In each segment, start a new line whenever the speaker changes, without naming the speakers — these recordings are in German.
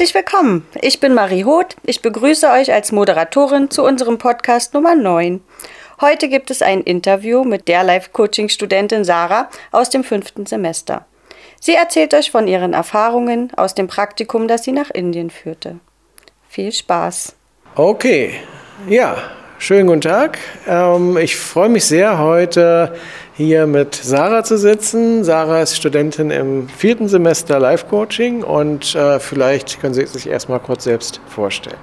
Herzlich willkommen. Ich bin Marie Hoth. Ich begrüße euch als Moderatorin zu unserem Podcast Nummer 9. Heute gibt es ein Interview mit der Life-Coaching-Studentin Sarah aus dem fünften Semester. Sie erzählt euch von ihren Erfahrungen aus dem Praktikum, das sie nach Indien führte. Viel Spaß.
Okay, ja, schönen guten Tag. Ähm, ich freue mich sehr, heute hier mit Sarah zu sitzen. Sarah ist Studentin im vierten Semester Life Coaching und äh, vielleicht können Sie sich erstmal kurz selbst vorstellen.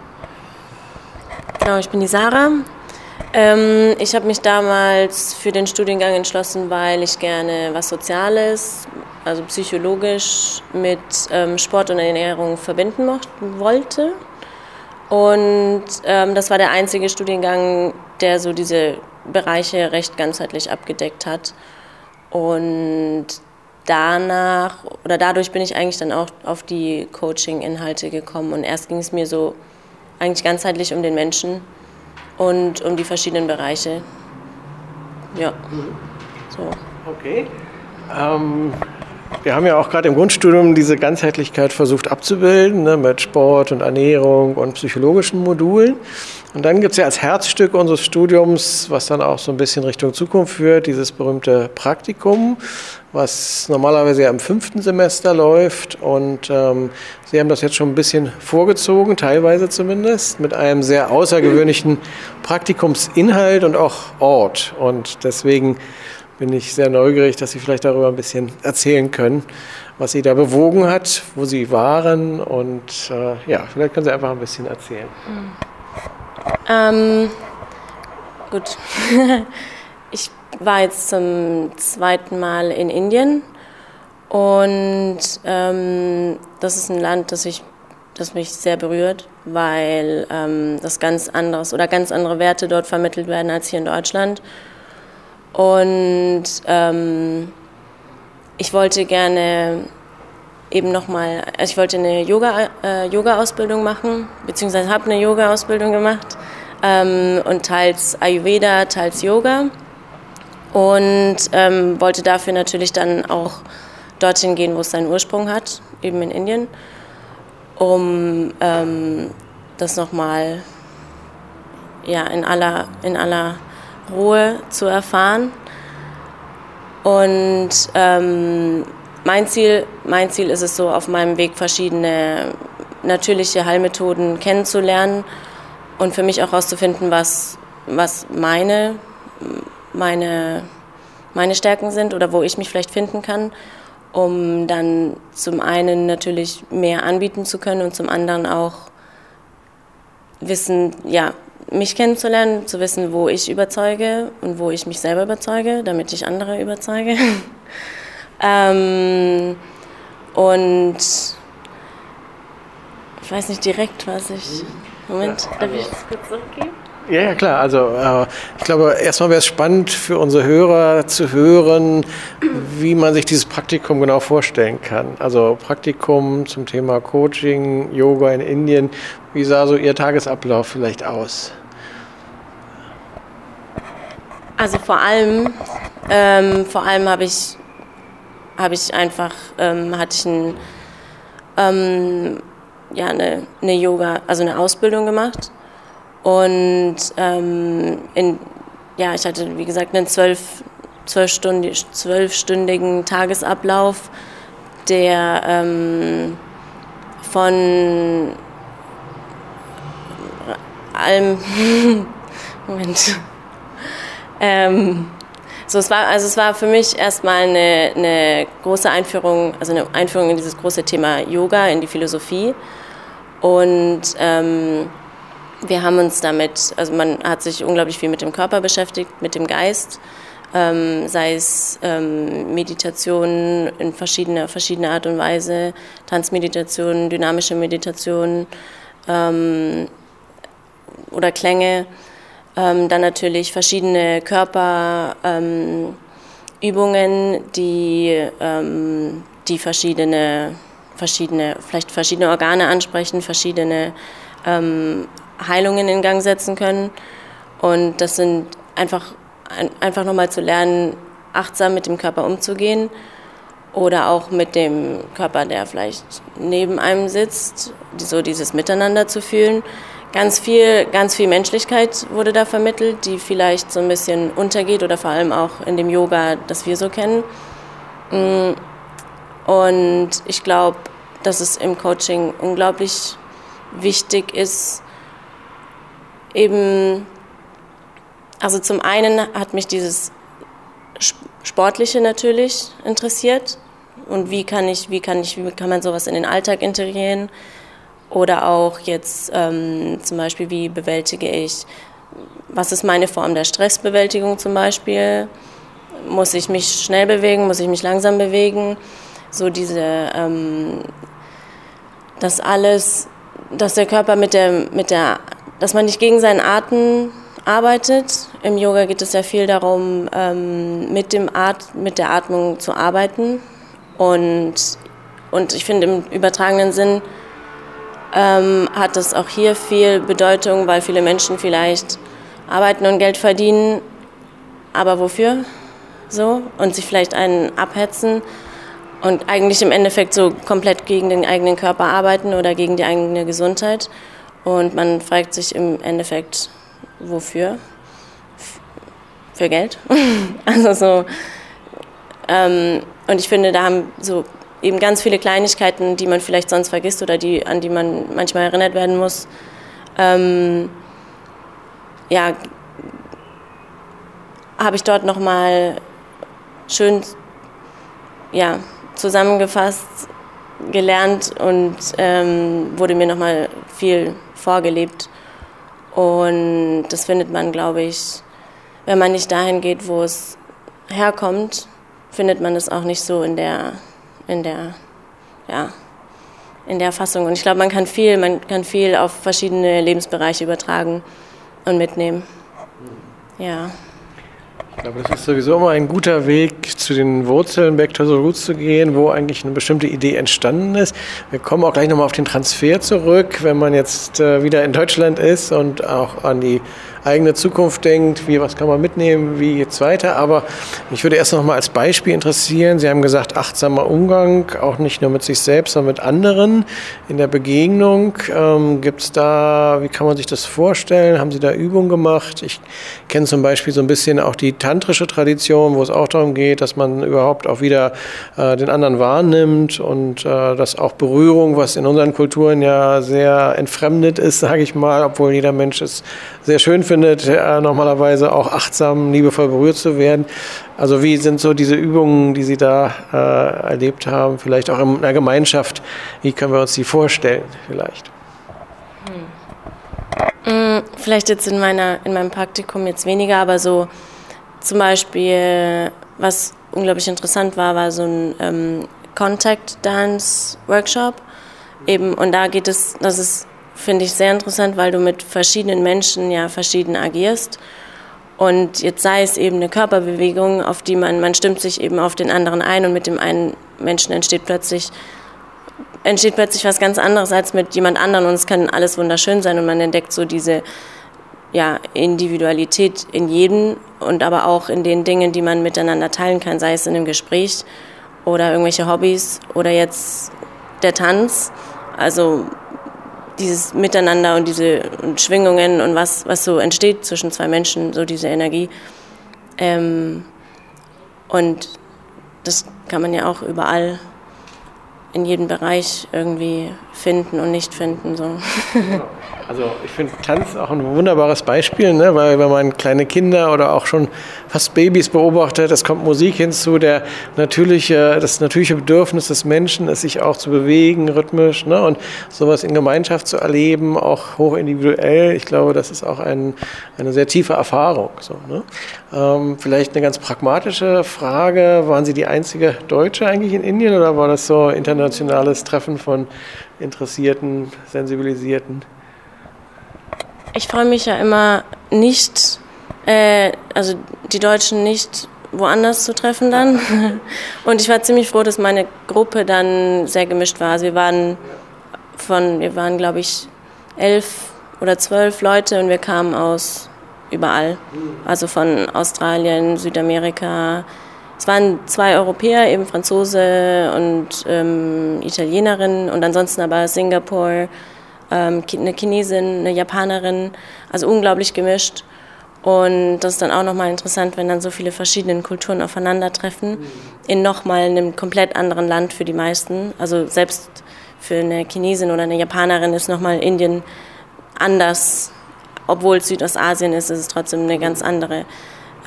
Genau, ich bin die Sarah. Ähm, ich habe mich damals für den Studiengang entschlossen, weil ich gerne was Soziales, also psychologisch mit ähm, Sport und Ernährung verbinden wollte. Und ähm, das war der einzige Studiengang, der so diese Bereiche recht ganzheitlich abgedeckt hat. Und danach oder dadurch bin ich eigentlich dann auch auf die Coaching-Inhalte gekommen. Und erst ging es mir so eigentlich ganzheitlich um den Menschen und um die verschiedenen Bereiche. Ja.
So. Okay. Ähm, wir haben ja auch gerade im Grundstudium diese Ganzheitlichkeit versucht abzubilden, ne, mit Sport und Ernährung und psychologischen Modulen. Und dann gibt es ja als Herzstück unseres Studiums, was dann auch so ein bisschen Richtung Zukunft führt, dieses berühmte Praktikum, was normalerweise ja im fünften Semester läuft. Und ähm, Sie haben das jetzt schon ein bisschen vorgezogen, teilweise zumindest, mit einem sehr außergewöhnlichen Praktikumsinhalt und auch Ort. Und deswegen bin ich sehr neugierig, dass Sie vielleicht darüber ein bisschen erzählen können, was Sie da bewogen hat, wo Sie waren und äh, ja, vielleicht können Sie einfach ein bisschen erzählen.
Ähm, gut. ich war jetzt zum zweiten Mal in Indien und ähm, das ist ein Land, das, ich, das mich sehr berührt, weil ähm, das ganz anderes oder ganz andere Werte dort vermittelt werden als hier in Deutschland. Und ähm, ich wollte gerne eben nochmal, also ich wollte eine Yoga, äh, Yoga-Ausbildung machen, beziehungsweise habe eine Yoga-Ausbildung gemacht ähm, und teils Ayurveda, teils Yoga. Und ähm, wollte dafür natürlich dann auch dorthin gehen, wo es seinen Ursprung hat, eben in Indien, um ähm, das nochmal ja, in aller, in aller Ruhe zu erfahren. Und ähm, mein, Ziel, mein Ziel ist es so, auf meinem Weg verschiedene natürliche Heilmethoden kennenzulernen und für mich auch herauszufinden, was, was meine, meine, meine Stärken sind oder wo ich mich vielleicht finden kann, um dann zum einen natürlich mehr anbieten zu können und zum anderen auch wissen, ja, mich kennenzulernen, zu wissen, wo ich überzeuge und wo ich mich selber überzeuge, damit ich andere überzeuge. ähm, und ich weiß nicht direkt, was ich. Moment, ja, also, darf ich das kurz zurückgeben?
Ja, ja, klar. Also äh, ich glaube, erstmal wäre es spannend für unsere Hörer zu hören, wie man sich dieses Praktikum genau vorstellen kann. Also Praktikum zum Thema Coaching, Yoga in Indien. Wie sah so Ihr Tagesablauf vielleicht aus?
Also vor allem, ähm, vor allem habe ich, habe ich einfach, ähm, hatte ich ein, ähm, ja, eine, eine Yoga, also eine Ausbildung gemacht und ähm, in, ja, ich hatte wie gesagt einen zwölf, zwölfstündigen Tagesablauf, der ähm, von allem Moment ähm, so, es war, also es war für mich erstmal eine, eine große Einführung, also eine Einführung in dieses große Thema Yoga, in die Philosophie. Und ähm, wir haben uns damit, also man hat sich unglaublich viel mit dem Körper beschäftigt, mit dem Geist, ähm, sei es ähm, Meditation in verschiedener verschiedene Art und Weise, Tanzmeditation, dynamische Meditation ähm, oder Klänge. Ähm, dann natürlich verschiedene Körperübungen, ähm, die, ähm, die verschiedene, verschiedene, vielleicht verschiedene Organe ansprechen, verschiedene ähm, Heilungen in Gang setzen können. Und das sind einfach, ein, einfach nochmal zu lernen, achtsam mit dem Körper umzugehen oder auch mit dem Körper, der vielleicht neben einem sitzt, so dieses Miteinander zu fühlen. Ganz viel, ganz viel Menschlichkeit wurde da vermittelt, die vielleicht so ein bisschen untergeht oder vor allem auch in dem Yoga, das wir so kennen. Mm. Und ich glaube, dass es im Coaching unglaublich wichtig ist, eben, also zum einen hat mich dieses Sportliche natürlich interessiert. Und wie kann ich, wie kann ich, wie kann man sowas in den Alltag integrieren? Oder auch jetzt ähm, zum Beispiel, wie bewältige ich, was ist meine Form der Stressbewältigung zum Beispiel, muss ich mich schnell bewegen, muss ich mich langsam bewegen, so diese, ähm, das alles, dass der Körper mit der, mit der, dass man nicht gegen seinen Atem arbeitet. Im Yoga geht es sehr viel darum, ähm, mit, dem At mit der Atmung zu arbeiten. Und, und ich finde im übertragenen Sinn ähm, hat das auch hier viel Bedeutung, weil viele Menschen vielleicht arbeiten und Geld verdienen, aber wofür? So, und sich vielleicht einen abhetzen und eigentlich im Endeffekt so komplett gegen den eigenen Körper arbeiten oder gegen die eigene Gesundheit. Und man fragt sich im Endeffekt, wofür? Für Geld. also so. Ähm, und ich finde, da haben so eben ganz viele Kleinigkeiten, die man vielleicht sonst vergisst oder die, an die man manchmal erinnert werden muss. Ähm, ja, habe ich dort nochmal schön ja, zusammengefasst, gelernt und ähm, wurde mir nochmal viel vorgelebt. Und das findet man, glaube ich, wenn man nicht dahin geht, wo es herkommt, findet man es auch nicht so in der, in der, ja, in der Fassung. Und ich glaube, man kann viel, man kann viel auf verschiedene Lebensbereiche übertragen und mitnehmen. Ja.
Ich glaube, das ist sowieso immer ein guter Weg, zu den Wurzeln Back to the Roots zu gehen, wo eigentlich eine bestimmte Idee entstanden ist. Wir kommen auch gleich nochmal auf den Transfer zurück, wenn man jetzt äh, wieder in Deutschland ist und auch an die eigene Zukunft denkt, wie, was kann man mitnehmen, wie geht es weiter. Aber mich würde erst noch mal als Beispiel interessieren, Sie haben gesagt, achtsamer Umgang, auch nicht nur mit sich selbst, sondern mit anderen in der Begegnung. Ähm, Gibt es da, wie kann man sich das vorstellen? Haben Sie da Übungen gemacht? Ich kenne zum Beispiel so ein bisschen auch die tantrische Tradition, wo es auch darum geht, dass man überhaupt auch wieder äh, den anderen wahrnimmt und äh, dass auch Berührung, was in unseren Kulturen ja sehr entfremdet ist, sage ich mal, obwohl jeder Mensch es sehr schön findet, äh, normalerweise auch achtsam, liebevoll berührt zu werden. Also wie sind so diese Übungen, die Sie da äh, erlebt haben, vielleicht auch in einer Gemeinschaft, wie können wir uns die vorstellen vielleicht?
Hm. Vielleicht jetzt in, meiner, in meinem Praktikum jetzt weniger, aber so zum Beispiel, was unglaublich interessant war, war so ein ähm, Contact Dance Workshop. Eben, und da geht es, das ist finde ich sehr interessant, weil du mit verschiedenen Menschen ja verschieden agierst. Und jetzt sei es eben eine Körperbewegung, auf die man, man stimmt sich eben auf den anderen ein und mit dem einen Menschen entsteht plötzlich, entsteht plötzlich was ganz anderes als mit jemand anderem und es kann alles wunderschön sein und man entdeckt so diese ja, Individualität in jedem und aber auch in den Dingen, die man miteinander teilen kann, sei es in einem Gespräch oder irgendwelche Hobbys oder jetzt der Tanz. Also dieses Miteinander und diese Schwingungen und was, was so entsteht zwischen zwei Menschen, so diese Energie. Ähm, und das kann man ja auch überall in jedem Bereich irgendwie finden und nicht finden. So.
Also ich finde Tanz auch ein wunderbares Beispiel, ne? weil wenn man kleine Kinder oder auch schon fast Babys beobachtet, es kommt Musik hinzu, der natürliche, das natürliche Bedürfnis des Menschen ist, sich auch zu bewegen, rhythmisch ne? und sowas in Gemeinschaft zu erleben, auch hoch individuell. Ich glaube, das ist auch ein, eine sehr tiefe Erfahrung. So, ne? ähm, vielleicht eine ganz pragmatische Frage, waren Sie die einzige Deutsche eigentlich in Indien oder war das so internationales Treffen von Interessierten, Sensibilisierten?
Ich freue mich ja immer nicht, äh, also die Deutschen nicht woanders zu treffen dann. Und ich war ziemlich froh, dass meine Gruppe dann sehr gemischt war. Also wir waren von, wir waren glaube ich elf oder zwölf Leute und wir kamen aus überall. Also von Australien, Südamerika, es waren zwei Europäer, eben Franzose und ähm, Italienerin und ansonsten aber Singapur, ähm, eine Chinesin, eine Japanerin, also unglaublich gemischt. Und das ist dann auch nochmal interessant, wenn dann so viele verschiedene Kulturen aufeinandertreffen, in nochmal einem komplett anderen Land für die meisten. Also selbst für eine Chinesin oder eine Japanerin ist nochmal Indien anders, obwohl es Südostasien ist, ist es trotzdem eine ganz andere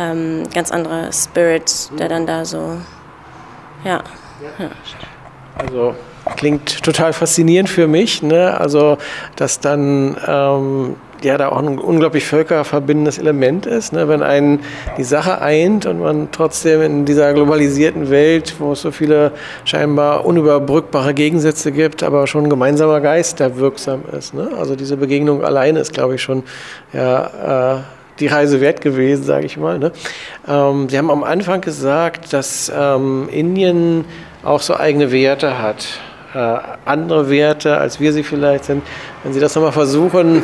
ähm, ganz anderer Spirit, der dann da so, ja. ja.
Also klingt total faszinierend für mich, ne? Also dass dann ähm, ja da auch ein unglaublich völkerverbindendes Element ist, ne? wenn einen die Sache eint und man trotzdem in dieser globalisierten Welt, wo es so viele scheinbar unüberbrückbare Gegensätze gibt, aber schon ein gemeinsamer Geist, der wirksam ist. Ne? Also diese Begegnung alleine ist, glaube ich, schon ja, äh, die Reise wert gewesen, sage ich mal. Ne? Ähm, Sie haben am Anfang gesagt, dass ähm, Indien auch so eigene Werte hat, äh, andere Werte, als wir sie vielleicht sind. Wenn Sie das nochmal versuchen,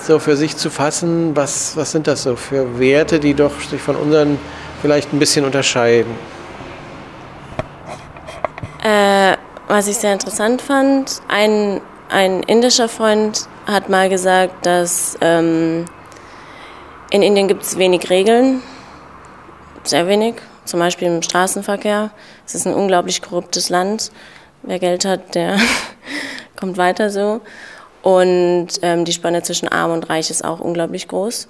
so für sich zu fassen, was, was sind das so für Werte, die doch sich von unseren vielleicht ein bisschen unterscheiden?
Äh, was ich sehr interessant fand, ein, ein indischer Freund hat mal gesagt, dass ähm, in Indien gibt es wenig Regeln, sehr wenig, zum Beispiel im Straßenverkehr. Es ist ein unglaublich korruptes Land. Wer Geld hat, der kommt weiter so. Und ähm, die Spanne zwischen Arm und Reich ist auch unglaublich groß.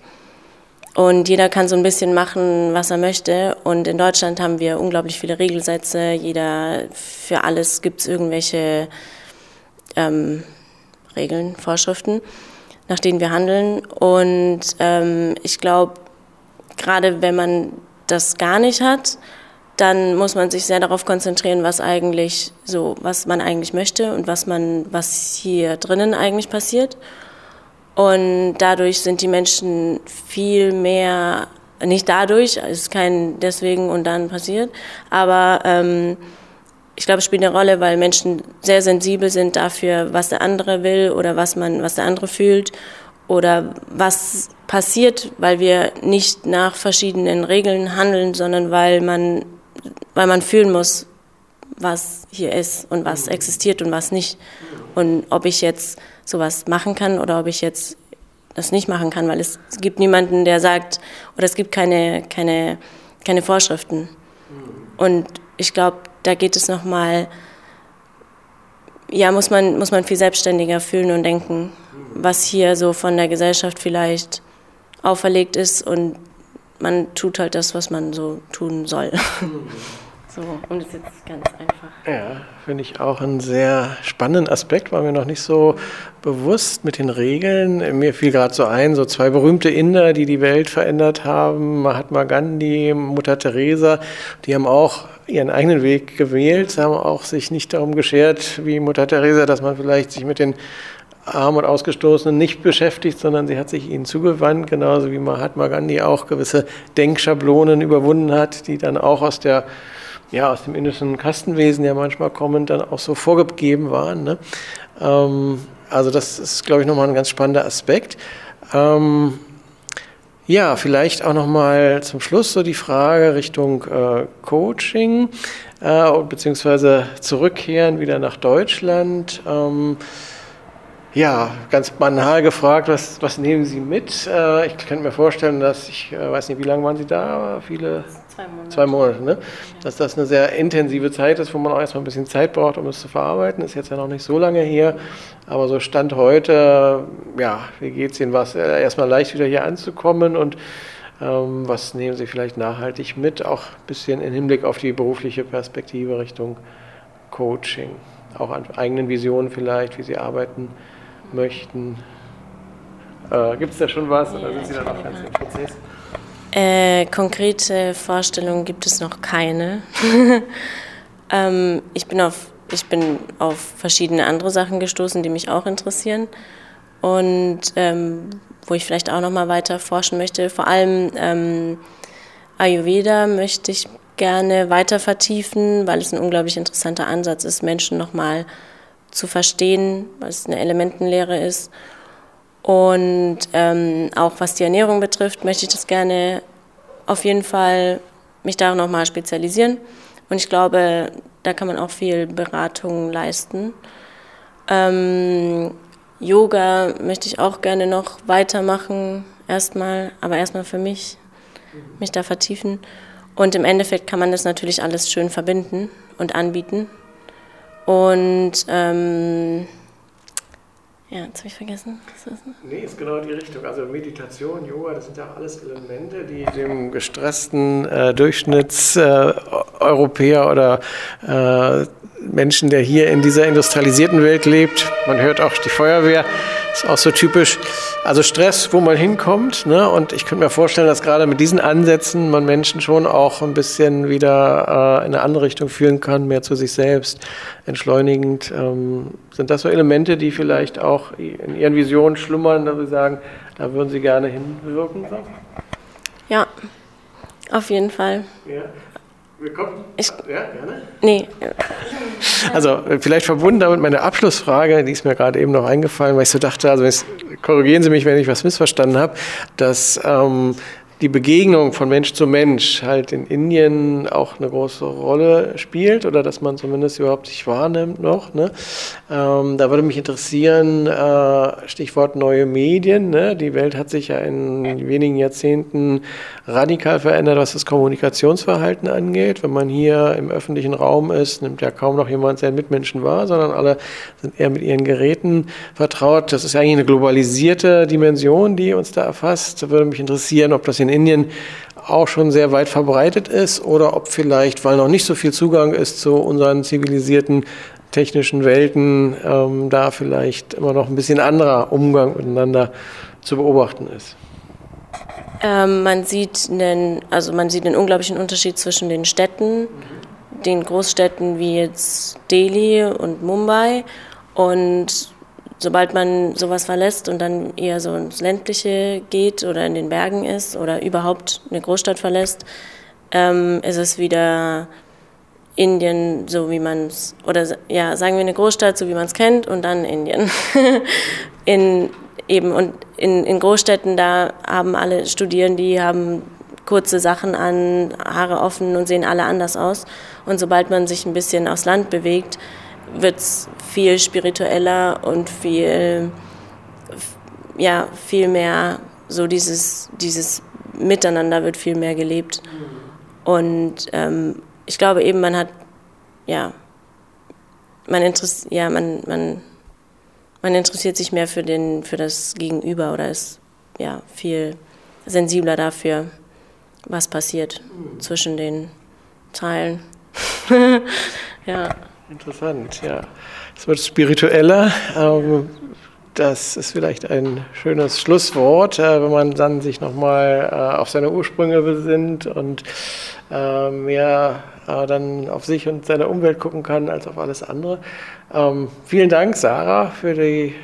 Und jeder kann so ein bisschen machen, was er möchte. Und in Deutschland haben wir unglaublich viele Regelsätze. Jeder, für alles gibt es irgendwelche ähm, Regeln, Vorschriften nach denen wir handeln. Und ähm, ich glaube, gerade wenn man das gar nicht hat, dann muss man sich sehr darauf konzentrieren, was eigentlich so, was man eigentlich möchte und was man, was hier drinnen eigentlich passiert. Und dadurch sind die Menschen viel mehr, nicht dadurch, es ist kein deswegen und dann passiert, aber ähm, ich glaube, es spielt eine Rolle, weil Menschen sehr sensibel sind dafür, was der andere will oder was man, was der andere fühlt oder was passiert, weil wir nicht nach verschiedenen Regeln handeln, sondern weil man, weil man fühlen muss, was hier ist und was existiert und was nicht. Und ob ich jetzt sowas machen kann oder ob ich jetzt das nicht machen kann, weil es, gibt niemanden, der sagt, oder es gibt keine, keine, keine Vorschriften. Und ich glaube, da geht es nochmal, ja, muss man, muss man viel selbstständiger fühlen und denken, was hier so von der Gesellschaft vielleicht auferlegt ist und man tut halt das, was man so tun soll. So, und das ist jetzt ganz einfach.
Ja, finde ich auch einen sehr spannenden Aspekt, war mir noch nicht so bewusst mit den Regeln. Mir fiel gerade so ein, so zwei berühmte Inder, die die Welt verändert haben, Mahatma Gandhi, Mutter Teresa, die haben auch ihren eigenen Weg gewählt, haben auch sich nicht darum geschert, wie Mutter Teresa, dass man vielleicht sich mit den Armen und Ausgestoßenen nicht beschäftigt, sondern sie hat sich ihnen zugewandt, genauso wie Mahatma Gandhi auch gewisse Denkschablonen überwunden hat, die dann auch aus der ja, aus dem indischen Kastenwesen ja manchmal kommend dann auch so vorgegeben waren. Ne? Ähm, also das ist, glaube ich, nochmal ein ganz spannender Aspekt. Ähm, ja, vielleicht auch nochmal zum Schluss so die Frage Richtung äh, Coaching äh, beziehungsweise zurückkehren wieder nach Deutschland. Ähm, ja, ganz banal gefragt, was, was nehmen Sie mit? Äh, ich könnte mir vorstellen, dass ich äh, weiß nicht, wie lange waren Sie da? Viele Zwei Monate. Zwei Monate, ne? Dass das eine sehr intensive Zeit ist, wo man auch erstmal ein bisschen Zeit braucht, um es zu verarbeiten. Ist jetzt ja noch nicht so lange her. Aber so Stand heute, ja, wie geht es Ihnen? War es erstmal leicht, wieder hier anzukommen? Und ähm, was nehmen Sie vielleicht nachhaltig mit? Auch ein bisschen im Hinblick auf die berufliche Perspektive Richtung Coaching. Auch an eigenen Visionen vielleicht, wie Sie arbeiten möchten. Äh, Gibt es da schon was? Oder sind Sie da noch ganz im Prozess?
Äh, konkrete Vorstellungen gibt es noch keine. ähm, ich, bin auf, ich bin auf verschiedene andere Sachen gestoßen, die mich auch interessieren und ähm, wo ich vielleicht auch noch mal weiter forschen möchte. Vor allem ähm, Ayurveda möchte ich gerne weiter vertiefen, weil es ein unglaublich interessanter Ansatz ist, Menschen noch mal zu verstehen, was eine Elementenlehre ist und ähm, auch was die Ernährung betrifft, möchte ich das gerne auf jeden Fall mich da nochmal spezialisieren. Und ich glaube, da kann man auch viel Beratung leisten. Ähm, Yoga möchte ich auch gerne noch weitermachen, erstmal, aber erstmal für mich, mich da vertiefen. Und im Endeffekt kann man das natürlich alles schön verbinden und anbieten. Und ähm, ja, jetzt habe ich vergessen.
Was ist? Nee, ist genau die Richtung. Also Meditation, Yoga, das sind ja alles Elemente, die dem gestressten äh, Durchschnittseuropäer äh, oder äh, Menschen, der hier in dieser industrialisierten Welt lebt, man hört auch die Feuerwehr, ist auch so typisch. Also Stress, wo man hinkommt. Ne? Und ich könnte mir vorstellen, dass gerade mit diesen Ansätzen man Menschen schon auch ein bisschen wieder äh, in eine andere Richtung führen kann, mehr zu sich selbst, entschleunigend. Ähm, sind das so Elemente, die vielleicht auch in Ihren Visionen schlummern, dass Sie sagen, da würden Sie gerne hinwirken? So?
Ja, auf jeden Fall.
Ja. Ich, ja, gerne.
Nee.
Also vielleicht verbunden damit meine Abschlussfrage, die ist mir gerade eben noch eingefallen, weil ich so dachte, also korrigieren Sie mich, wenn ich was missverstanden habe, dass ähm, die Begegnung von Mensch zu Mensch halt in Indien auch eine große Rolle spielt oder dass man zumindest überhaupt sich wahrnimmt noch. Ne? Ähm, da würde mich interessieren, äh, Stichwort neue Medien. Ne? Die Welt hat sich ja in wenigen Jahrzehnten radikal verändert, was das Kommunikationsverhalten angeht. Wenn man hier im öffentlichen Raum ist, nimmt ja kaum noch jemand seinen Mitmenschen wahr, sondern alle sind eher mit ihren Geräten vertraut. Das ist eigentlich eine globalisierte Dimension, die uns da erfasst. Da würde mich interessieren, ob das in Indien auch schon sehr weit verbreitet ist oder ob vielleicht, weil noch nicht so viel Zugang ist zu unseren zivilisierten technischen Welten, ähm, da vielleicht immer noch ein bisschen anderer Umgang miteinander zu beobachten ist.
Ähm, man sieht einen, also man sieht einen unglaublichen Unterschied zwischen den Städten, den Großstädten wie jetzt Delhi und Mumbai und sobald man sowas verlässt und dann eher so ins Ländliche geht oder in den Bergen ist oder überhaupt eine Großstadt verlässt, ähm, ist es wieder Indien, so wie man es, oder ja, sagen wir eine Großstadt, so wie man es kennt, und dann Indien. in, eben, und in, in Großstädten, da haben alle Studierende, die haben kurze Sachen an, Haare offen und sehen alle anders aus. Und sobald man sich ein bisschen aufs Land bewegt, wird es viel spiritueller und viel, ja, viel mehr so dieses, dieses Miteinander wird viel mehr gelebt. Und ähm, ich glaube eben, man hat, ja, man interessiert, ja, man, man, man interessiert sich mehr für, den, für das Gegenüber oder ist ja, viel sensibler dafür, was passiert zwischen den Teilen.
ja. Interessant, ja. Es wird spiritueller. Ähm, das ist vielleicht ein schönes Schlusswort, äh, wenn man dann sich nochmal äh, auf seine Ursprünge besinnt und äh, mehr dann auf sich und seine Umwelt gucken kann als auf alles andere. Ähm, vielen Dank, Sarah, für die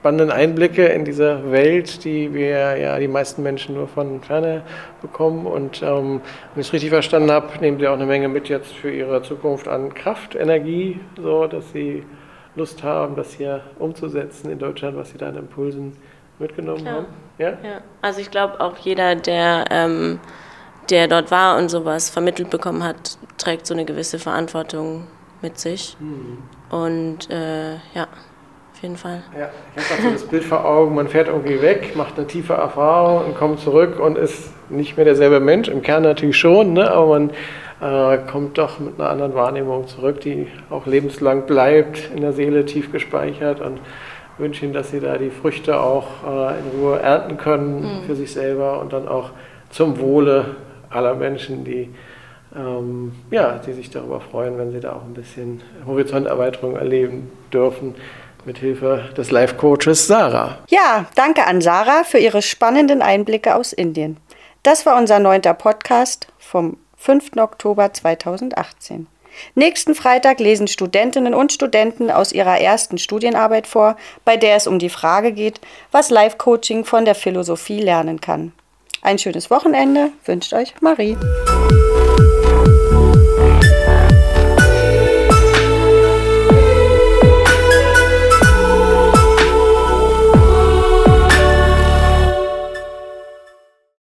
spannenden Einblicke in diese Welt, die wir ja die meisten Menschen nur von Ferne bekommen. Und ähm, wenn ich es richtig verstanden habe, nehmen Sie auch eine Menge mit jetzt für Ihre Zukunft an Kraft, Energie, so dass Sie Lust haben, das hier umzusetzen in Deutschland, was Sie da an Impulsen mitgenommen Klar. haben.
Ja? ja, also ich glaube auch jeder, der, ähm, der dort war und sowas vermittelt bekommen hat, trägt so eine gewisse Verantwortung mit sich. Mhm. Und äh, ja auf jeden Fall.
Ja, ich habe so das Bild vor Augen, man fährt irgendwie weg, macht eine tiefe Erfahrung und kommt zurück und ist nicht mehr derselbe Mensch, im Kern natürlich schon, ne? aber man äh, kommt doch mit einer anderen Wahrnehmung zurück, die auch lebenslang bleibt, in der Seele tief gespeichert und wünsche Ihnen, dass Sie da die Früchte auch äh, in Ruhe ernten können mhm. für sich selber und dann auch zum Wohle aller Menschen, die ähm, ja, die sich darüber freuen, wenn sie da auch ein bisschen Horizonterweiterung erleben dürfen mit Hilfe des Life-Coaches Sarah.
Ja, danke an Sarah für ihre spannenden Einblicke aus Indien. Das war unser neunter Podcast vom 5. Oktober 2018. Nächsten Freitag lesen Studentinnen und Studenten aus ihrer ersten Studienarbeit vor, bei der es um die Frage geht, was Life-Coaching von der Philosophie lernen kann. Ein schönes Wochenende wünscht euch Marie.